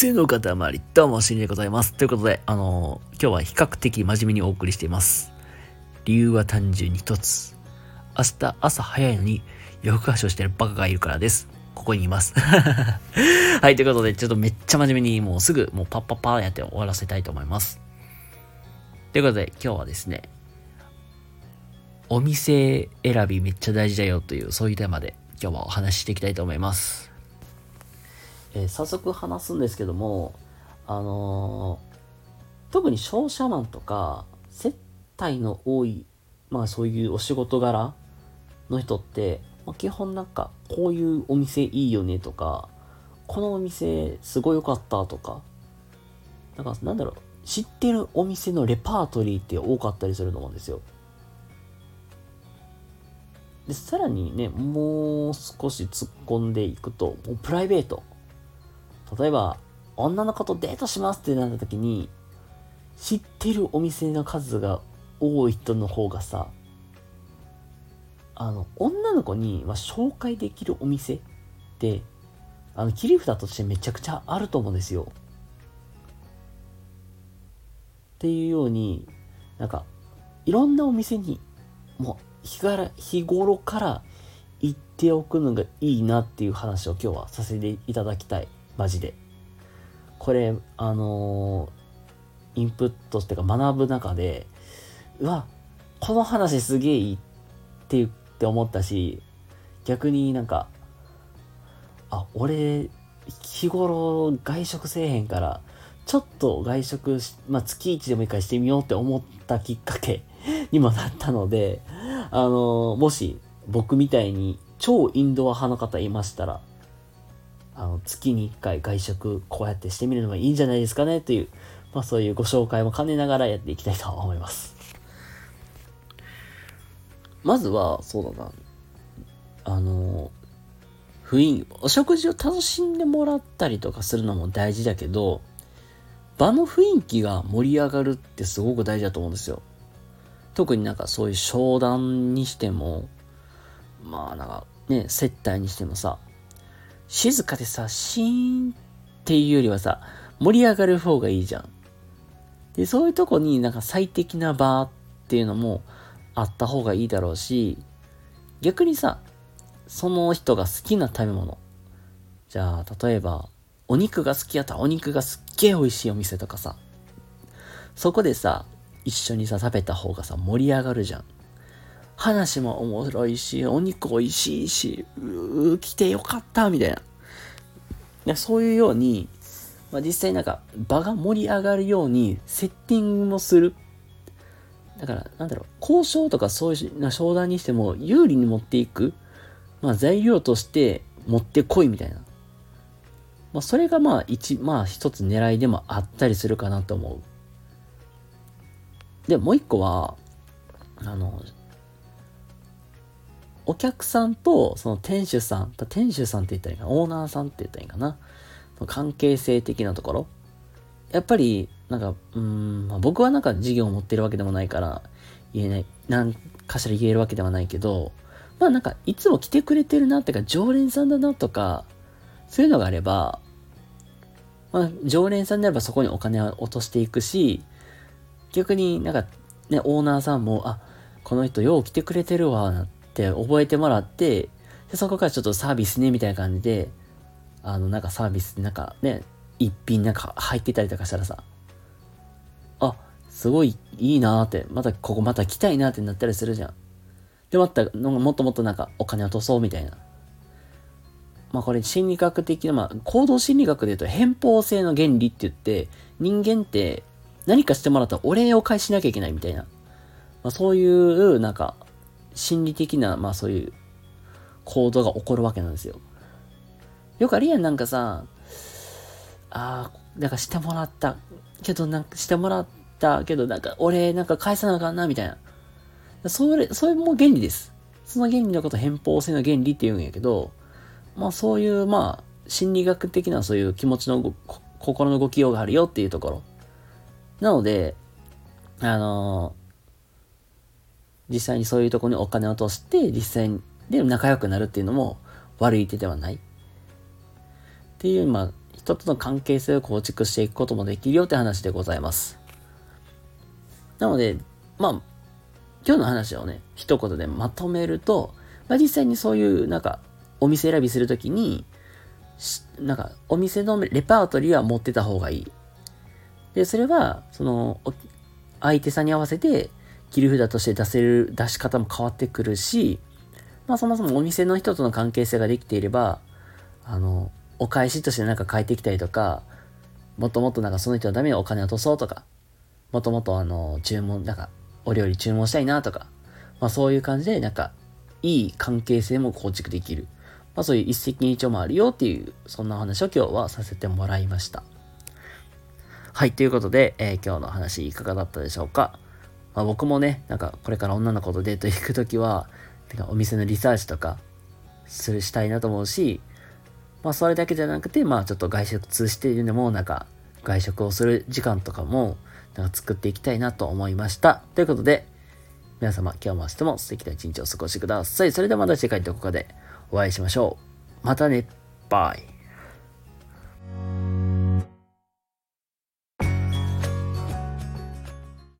背の塊、どうも、しんでございます。ということで、あのー、今日は比較的真面目にお送りしています。理由は単純に一つ。明日朝早いのに夜更かしをしてるバカがいるからです。ここにいます。はい、ということで、ちょっとめっちゃ真面目にもうすぐ、もうパッパッパーやって終わらせたいと思います。ということで、今日はですね、お店選びめっちゃ大事だよという、そういうテーマで今日はお話ししていきたいと思います。えー、早速話すんですけども、あのー、特に商社マンとか、接待の多い、まあそういうお仕事柄の人って、まあ、基本なんか、こういうお店いいよねとか、このお店すごい良かったとか、なんかなんだろう、知ってるお店のレパートリーって多かったりすると思うんですよ。で、さらにね、もう少し突っ込んでいくと、プライベート。例えば、女の子とデートしますってなった時に、知ってるお店の数が多い人の方がさ、あの、女の子に、まあ、紹介できるお店って、あの、切り札としてめちゃくちゃあると思うんですよ。っていうように、なんか、いろんなお店に、もう、日から日頃から行っておくのがいいなっていう話を今日はさせていただきたい。マジで。これ、あのー、インプットっていうか学ぶ中で、うわ、この話すげえいいって言って思ったし、逆になんか、あ、俺、日頃外食せえへんから、ちょっと外食まあ、月1でもいいからしてみようって思ったきっかけ にもなったので、あのー、もし僕みたいに超インドア派の方いましたら、あの、月に1回外食こうやってしてみるのがいいんじゃないですかねという、まあそういうご紹介も兼ねながらやっていきたいと思います。まずは、そうだな、あの、雰囲気、お食事を楽しんでもらったりとかするのも大事だけど、場の雰囲気が盛り上がるってすごく大事だと思うんですよ。特になんかそういう商談にしても、まあなんかね、接待にしてもさ、静かでさ、シーンっていうよりはさ、盛り上がる方がいいじゃん。で、そういうとこになんか最適な場っていうのもあった方がいいだろうし、逆にさ、その人が好きな食べ物。じゃあ、例えば、お肉が好きやったらお肉がすっげえ美味しいお店とかさ、そこでさ、一緒にさ、食べた方がさ、盛り上がるじゃん。話も面白いし、お肉美味しいし、うー、来てよかった、みたいな。そういうように、まあ、実際なんか場が盛り上がるようにセッティングもする。だから、なんだろう、交渉とかそういう商談にしても有利に持っていく、まあ材料として持ってこいみたいな。まあそれがまあ一、まあ一つ狙いでもあったりするかなと思う。で、もう一個は、あの、お客さんとその店主さん、店主さんって言ったらいいかな、オーナーさんって言ったらいいかな、関係性的なところ。やっぱり、なんか、うん、まあ、僕はなんか事業を持ってるわけでもないから、言えない、何かしら言えるわけではないけど、まあなんか、いつも来てくれてるなってか、常連さんだなとか、そういうのがあれば、まあ、常連さんであればそこにお金を落としていくし、逆になんか、ね、オーナーさんも、あ、この人よう来てくれてるわ、なってって覚えてもらって、でそこからちょっとサービスね、みたいな感じで、あの、なんかサービスなんかね、一品なんか入ってたりとかしたらさ、あ、すごいいいなーって、またここまた来たいなってなったりするじゃん。で、また、もっともっとなんかお金落とそうみたいな。まあこれ心理学的な、まあ行動心理学で言うと偏方性の原理って言って、人間って何かしてもらったらお礼を返しなきゃいけないみたいな。まあそういうなんか心理的な、まあそういう行動が起こるわけなんですよ。よくあるやん、なんかさ、ああ、なんかしてもらった。けど、なんかしてもらったけど、なんか俺なんか返さなあかんな、みたいな。それ、それも原理です。その原理のこと偏方性の原理って言うんやけど、まあそういう、まあ、心理学的なそういう気持ちの心の動きようがあるよっていうところ。なので、あの実際にそういうとこにお金を落として、実際で仲良くなるっていうのも悪い手ではない。っていう、まあ、人との関係性を構築していくこともできるよって話でございます。なので、まあ、今日の話をね、一言でまとめると、まあ、実際にそういう、なんか、お店選びするときに、なんか、お店のレパートリーは持ってた方がいい。で、それは、その、相手さんに合わせて、切り札として出せる、出し方も変わってくるし、まあそもそもお店の人との関係性ができていれば、あの、お返しとしてなんか変えてきたりとか、もっともっとなんかその人のためにお金を落とそうとか、もっともっとあの、注文、なんか、お料理注文したいなとか、まあそういう感じでなんか、いい関係性も構築できる。まあそういう一石二鳥もあるよっていう、そんな話を今日はさせてもらいました。はい、ということで、えー、今日の話いかがだったでしょうか？まあ、僕もね、なんかこれから女の子とデート行くときは、なんかお店のリサーチとか、する、したいなと思うし、まあそれだけじゃなくて、まあちょっと外食通しているのも、なんか外食をする時間とかも、なんか作っていきたいなと思いました。ということで、皆様今日も明日も素敵な一日をお過ごしください。それではまた次回どこかでお会いしましょう。またね。バイ。